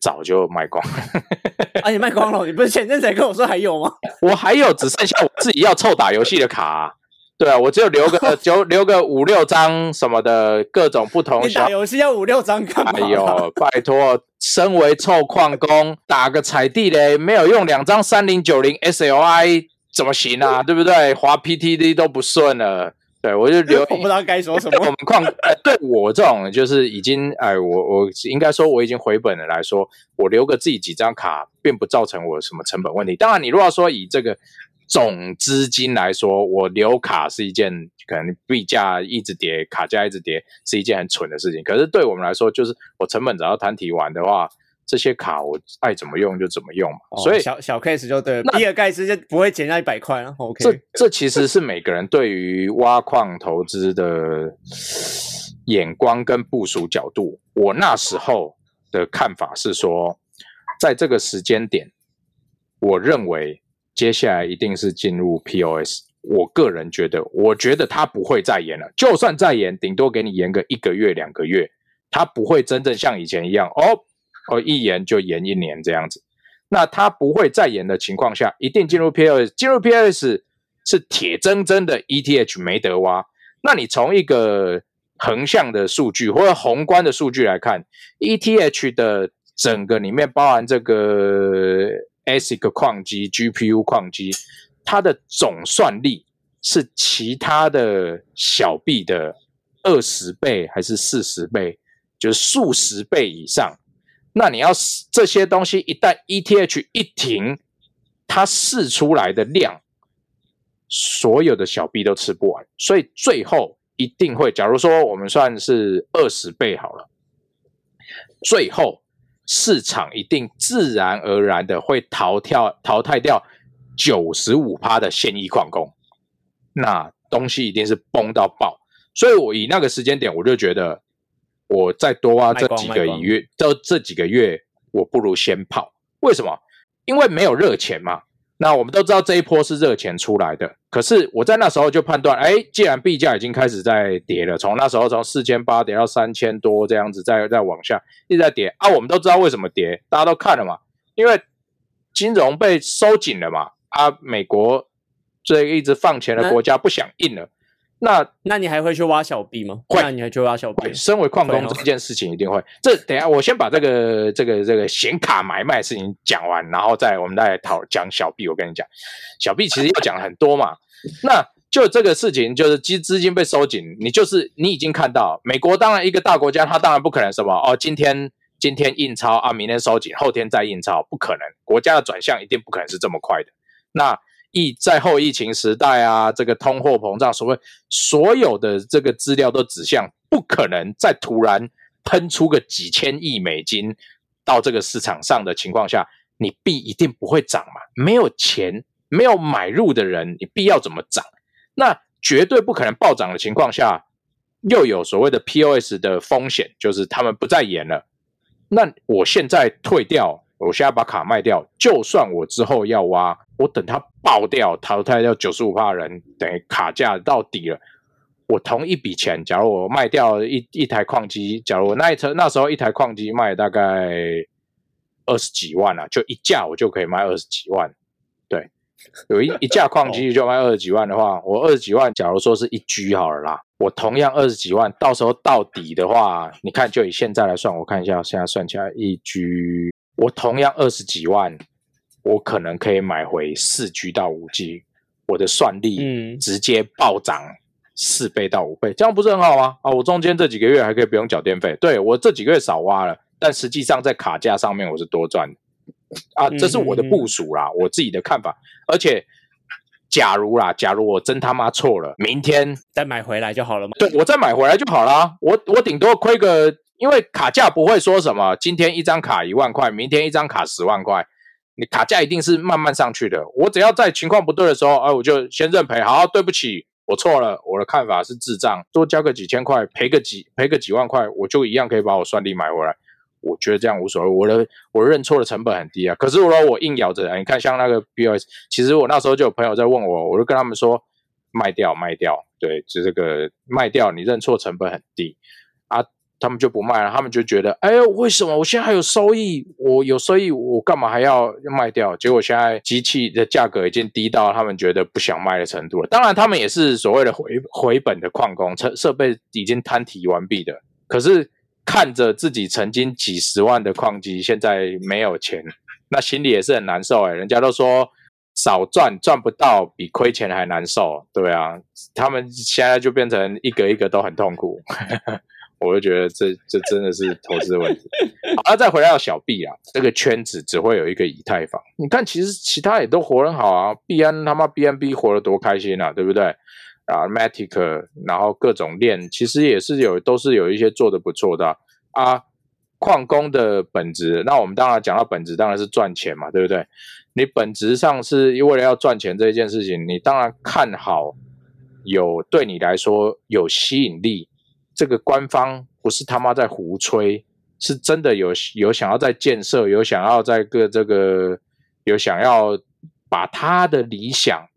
早就卖光，了 啊！你卖光了，你不是前阵才跟我说还有吗？我还有只剩下我自己要凑打游戏的卡啊、对啊，我只有留个 就留个五六张什么的各种不同小你打。游戏要五六张干嘛？哎呦，拜托，身为臭矿工，打个踩地雷没有用两张三零九零 SLI 怎么行啊？对不对？滑 PTD 都不顺了。对我就留我不知道该说什么。我们矿，呃，对我这种就是已经，哎，我我应该说我已经回本了来说，我留个自己几张卡，并不造成我什么成本问题。当然，你如果说以这个总资金来说，我留卡是一件可能币价一直跌，卡价一直跌，是一件很蠢的事情。可是对我们来说，就是我成本只要摊提完的话，这些卡我爱怎么用就怎么用嘛。所以哦小小 case 就对了，比尔盖茨就不会减下一百块了。OK，这这其实是每个人对于挖矿投资的眼光跟部署角度。我那时候的看法是说，在这个时间点，我认为接下来一定是进入 POS。我个人觉得，我觉得他不会再延了，就算再延，顶多给你延个一个月、两个月，他不会真正像以前一样哦哦一延就延一年这样子。那它不会再延的情况下，一定进入 PLS。进入 PLS 是铁铮铮的 ETH 没得挖。那你从一个横向的数据或者宏观的数据来看，ETH 的整个里面包含这个 ASIC 矿机、GPU 矿机，它的总算力是其他的小币的二十倍还是四十倍，就是数十倍以上。那你要这些东西一旦 ETH 一停，它试出来的量，所有的小币都吃不完，所以最后一定会，假如说我们算是二十倍好了，最后市场一定自然而然的会淘跳淘汰掉九十五趴的现役矿工，那东西一定是崩到爆。所以我以那个时间点，我就觉得我再多挖这几个月，这这几个月，我不如先跑。为什么？因为没有热钱嘛。那我们都知道这一波是热钱出来的，可是我在那时候就判断，哎，既然币价已经开始在跌了，从那时候从四千八跌到三千多这样子，再再往下一直在跌啊。我们都知道为什么跌，大家都看了嘛，因为金融被收紧了嘛，啊，美国这一直放钱的国家不想印了，那那你还会去挖小币吗？会那你还去挖小币，？身为矿工这件事情一定会。这等一下我先把这个这个这个显卡买卖的事情讲完，然后再我们再讨讲小币。我跟你讲，小币其实要讲很多嘛。那就这个事情，就是资资金被收紧，你就是你已经看到，美国当然一个大国家，它当然不可能什么哦，今天今天印钞啊，明天收紧，后天再印钞，不可能。国家的转向一定不可能是这么快的。那疫在后疫情时代啊，这个通货膨胀，所谓所有的这个资料都指向不可能再突然喷出个几千亿美金到这个市场上的情况下，你币一定不会涨嘛？没有钱，没有买入的人，你币要怎么涨？那绝对不可能暴涨的情况下，又有所谓的 POS 的风险，就是他们不再演了。那我现在退掉，我现在把卡卖掉，就算我之后要挖，我等它爆掉，淘汰掉九十五的人，等于卡价到底了。我同一笔钱，假如我卖掉一一台矿机，假如我那一车那时候一台矿机卖大概二十几万啊，就一架我就可以卖二十几万。对，有一一架矿机就卖二十几万的话，我二十几万，假如说是一 G 好了啦，我同样二十几万，到时候到底的话，你看就以现在来算，我看一下现在算起来一 G，我同样二十几万，我可能可以买回四 G 到五 G，我的算力嗯直接暴涨四倍到五倍，这样不是很好吗？啊，我中间这几个月还可以不用缴电费，对我这几个月少挖了，但实际上在卡价上面我是多赚的啊，这是我的部署啦，我自己的看法。而且，假如啦，假如我真他妈错了，明天再买回来就好了嘛。对我再买回来就好啦。我我顶多亏个，因为卡价不会说什么，今天一张卡一万块，明天一张卡十万块。你卡价一定是慢慢上去的。我只要在情况不对的时候，哎，我就先认赔。好，对不起，我错了，我的看法是智障，多交个几千块，赔个几赔个几万块，我就一样可以把我算力买回来。我觉得这样无所谓，我的我认错的成本很低啊。可是如果我硬咬着，你看像那个 BOS，其实我那时候就有朋友在问我，我就跟他们说卖掉卖掉，对，就这个卖掉，你认错成本很低，他们就不卖了，他们就觉得，哎呦，为什么我现在还有收益？我有收益，我干嘛还要卖掉？结果现在机器的价格已经低到他们觉得不想卖的程度了。当然，他们也是所谓的回回本的矿工，设设备已经摊提完毕的，可是。看着自己曾经几十万的矿机，现在没有钱，那心里也是很难受哎。人家都说少赚赚不到，比亏钱还难受，对啊。他们现在就变成一个一个都很痛苦，我就觉得这这真的是投资问题。好，再回到小币啊，这个圈子只会有一个以太坊。你看，其实其他也都活很好啊，币安他妈 BNB 活得多开心啊，对不对？啊，Matic，然后各种链其实也是有，都是有一些做的不错的啊。矿工的本质，那我们当然讲到本质，当然是赚钱嘛，对不对？你本质上是为了要赚钱这一件事情，你当然看好有对你来说有吸引力。这个官方不是他妈在胡吹，是真的有有想要在建设，有想要在个这个有想要把他的理想。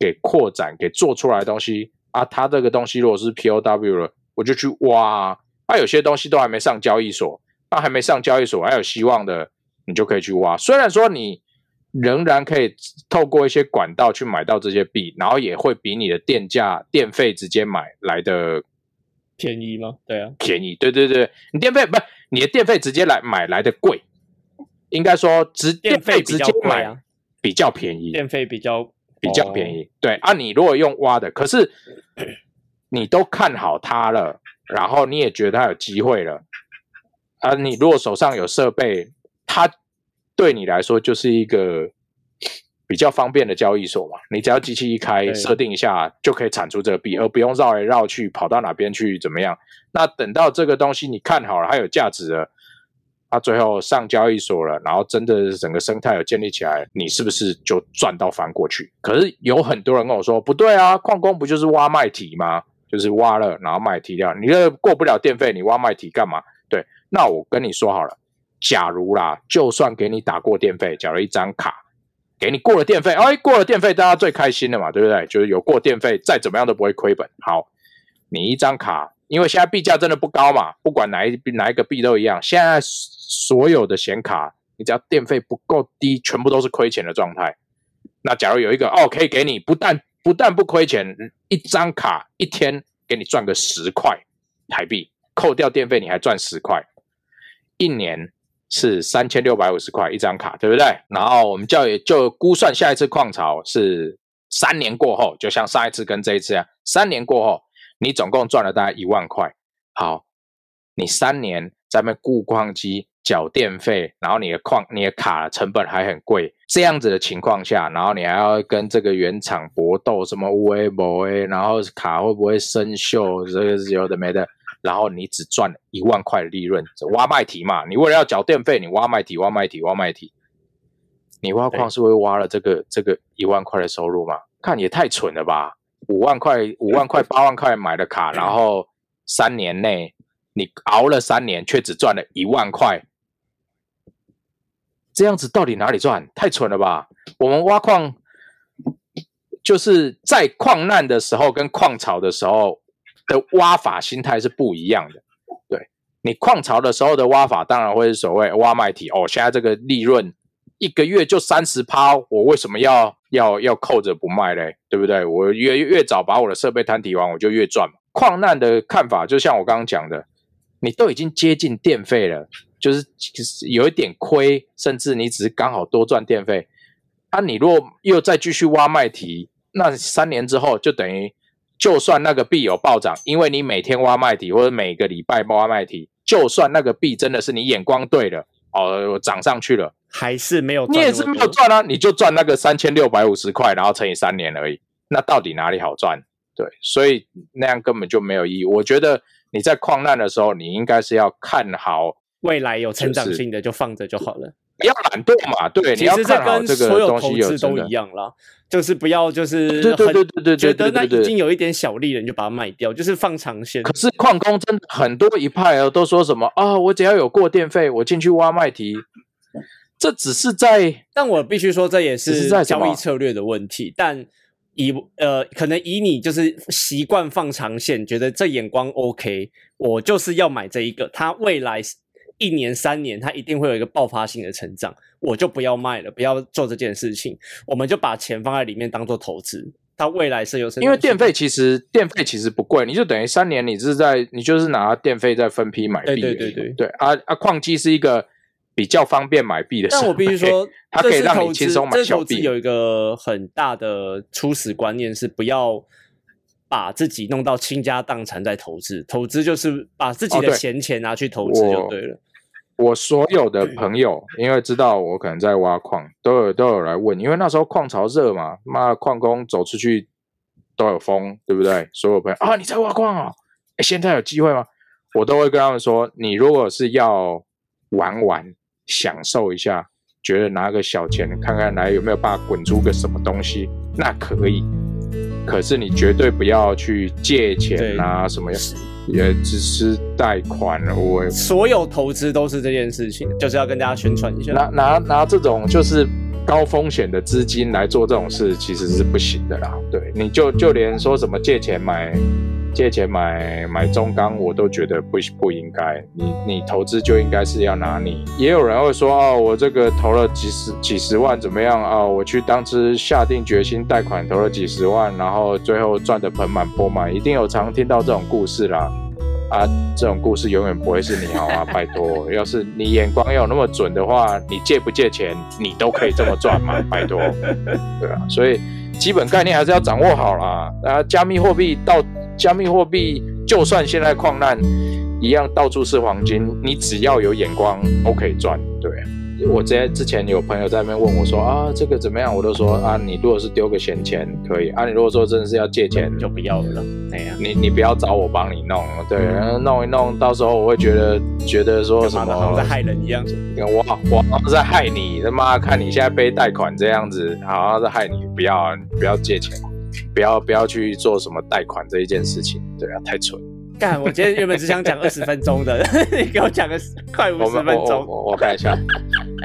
给扩展给做出来的东西啊，他这个东西如果是 POW 了，我就去挖。啊有些东西都还没上交易所，那还没上交易所还有希望的，你就可以去挖。虽然说你仍然可以透过一些管道去买到这些币，然后也会比你的电价电费直接买来的便宜吗？对啊，便宜。对对对，你电费不是你的电费直接来买来的贵，应该说直电费直接买比较便宜，电费比较。比较便宜，对啊，你如果用挖的，可是你都看好它了，然后你也觉得它有机会了，啊，你如果手上有设备，它对你来说就是一个比较方便的交易所嘛，你只要机器一开，设定一下就可以产出这个币，而不用绕来绕去跑到哪边去怎么样？那等到这个东西你看好了，它有价值了。它最后上交易所了，然后真的整个生态有建立起来，你是不是就赚到翻过去？可是有很多人跟我说，不对啊，矿工不就是挖卖体吗？就是挖了，然后卖提掉，你这过不了电费，你挖卖体干嘛？对，那我跟你说好了，假如啦，就算给你打过电费，缴了一张卡，给你过了电费，哎，过了电费，大家最开心的嘛，对不对？就是有过电费，再怎么样都不会亏本。好，你一张卡。因为现在币价真的不高嘛，不管哪一哪一个币都一样。现在所有的显卡，你只要电费不够低，全部都是亏钱的状态。那假如有一个哦，可以给你不但不但不亏钱，一张卡一天给你赚个十块台币，扣掉电费你还赚十块，一年是三千六百五十块一张卡，对不对？然后我们就就估算下一次矿潮是三年过后，就像上一次跟这一次啊，三年过后。你总共赚了大概一万块，好，你三年在那雇矿机、缴电费，然后你的矿、你的卡成本还很贵，这样子的情况下，然后你还要跟这个原厂搏斗，什么无 A 不 A，然后卡会不会生锈，这个是有的没的，然后你只赚一万块的利润，挖麦提嘛，你为了要缴电费，你挖麦提、挖麦提、挖麦提，你挖矿是会挖了这个这个一万块的收入吗？看也太蠢了吧！五万块、五万块、八万块买的卡，然后三年内你熬了三年，却只赚了一万块，这样子到底哪里赚？太蠢了吧！我们挖矿就是在矿难的时候跟矿潮的时候的挖法心态是不一样的。对你矿潮的时候的挖法，当然会是所谓挖卖体哦，现在这个利润。一个月就三十趴，我为什么要要要扣着不卖嘞？对不对？我越越早把我的设备摊提完，我就越赚。矿难的看法就像我刚刚讲的，你都已经接近电费了，就是有一点亏，甚至你只是刚好多赚电费。啊，你如果又再继续挖麦提，那三年之后就等于，就算那个币有暴涨，因为你每天挖麦提或者每个礼拜挖麦提，就算那个币真的是你眼光对了，哦，涨上去了。还是没有，你也是没有赚啊！你就赚那个三千六百五十块，然后乘以三年而已。那到底哪里好赚？对，所以那样根本就没有意义。我觉得你在矿难的时候，你应该是要看好未来有成长性的，就放着就好了。不要懒惰嘛，对，其实这跟所有投资都一样啦，就是不要就是对对很对对对对觉得那已经有一点小利了，你就把它卖掉，就是放长线。可是矿工真的很多一派哦，都说什么啊，我只要有过电费，我进去挖麦提，这只是在但我必须说，这也是交易策略的问题。但以呃，可能以你就是习惯放长线，觉得这眼光 OK，我就是要买这一个，它未来一年三年，它一定会有一个爆发性的成长，我就不要卖了，不要做这件事情，我们就把钱放在里面当做投资，它未来是有因为电费其实电费其实不贵，你就等于三年你是在你就是拿电费在分批买币，对对对对。对啊啊，矿机是一个比较方便买币的但我必须说，它可以让你轻松买小币。有一个很大的初始观念是不要把自己弄到倾家荡产在投资，投资就是把自己的闲钱拿去投资就对了。我所有的朋友，因为知道我可能在挖矿，都有都有来问，因为那时候矿潮热嘛，妈矿工走出去都有风，对不对？所有朋友啊，你在挖矿哦，哎，现在有机会吗？我都会跟他们说，你如果是要玩玩，享受一下，觉得拿个小钱看看来有没有办法滚出个什么东西，那可以。可是你绝对不要去借钱啊，什么也只是贷款了，我所有投资都是这件事情，就是要跟大家宣传一下。拿拿拿这种就是高风险的资金来做这种事，其实是不行的啦。对，你就就连说什么借钱买借钱买买中钢，我都觉得不不应该。你你投资就应该是要拿你。也有人会说哦，我这个投了几十几十万怎么样啊、我去当时下定决心贷款投了几十万，然后最后赚得盆满钵满，一定有常听到这种故事啦。啊，这种故事永远不会是你好啊？拜托，要是你眼光要有那么准的话，你借不借钱，你都可以这么赚嘛？拜托，对啊，所以基本概念还是要掌握好啦。啊，加密货币到加密货币，就算现在矿难一样到处是黄金，你只要有眼光都可以赚。对，我之前之前有朋友在那边问我说啊，这个怎么样？我都说啊，你如果是丢个闲钱可以，啊，你如果说真的是要借钱，就不要了。哎呀，你你不要找我帮你弄，对，然后弄一弄，到时候我会觉得觉得说什么，好像在，害人一样。我我好像在害你，他妈看你现在背贷款这样子，好像在害你，不要不要借钱，不要不要去做什么贷款这一件事情，对啊，太蠢。干，我今天原本只想讲二十分钟的，你给我讲个快五十分钟。我我看一下，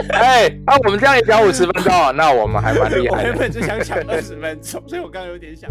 哎，啊，我们这样也讲五十分钟啊，那我们还蛮 厉害的。原本只想讲二十分钟，所以我刚刚有点想。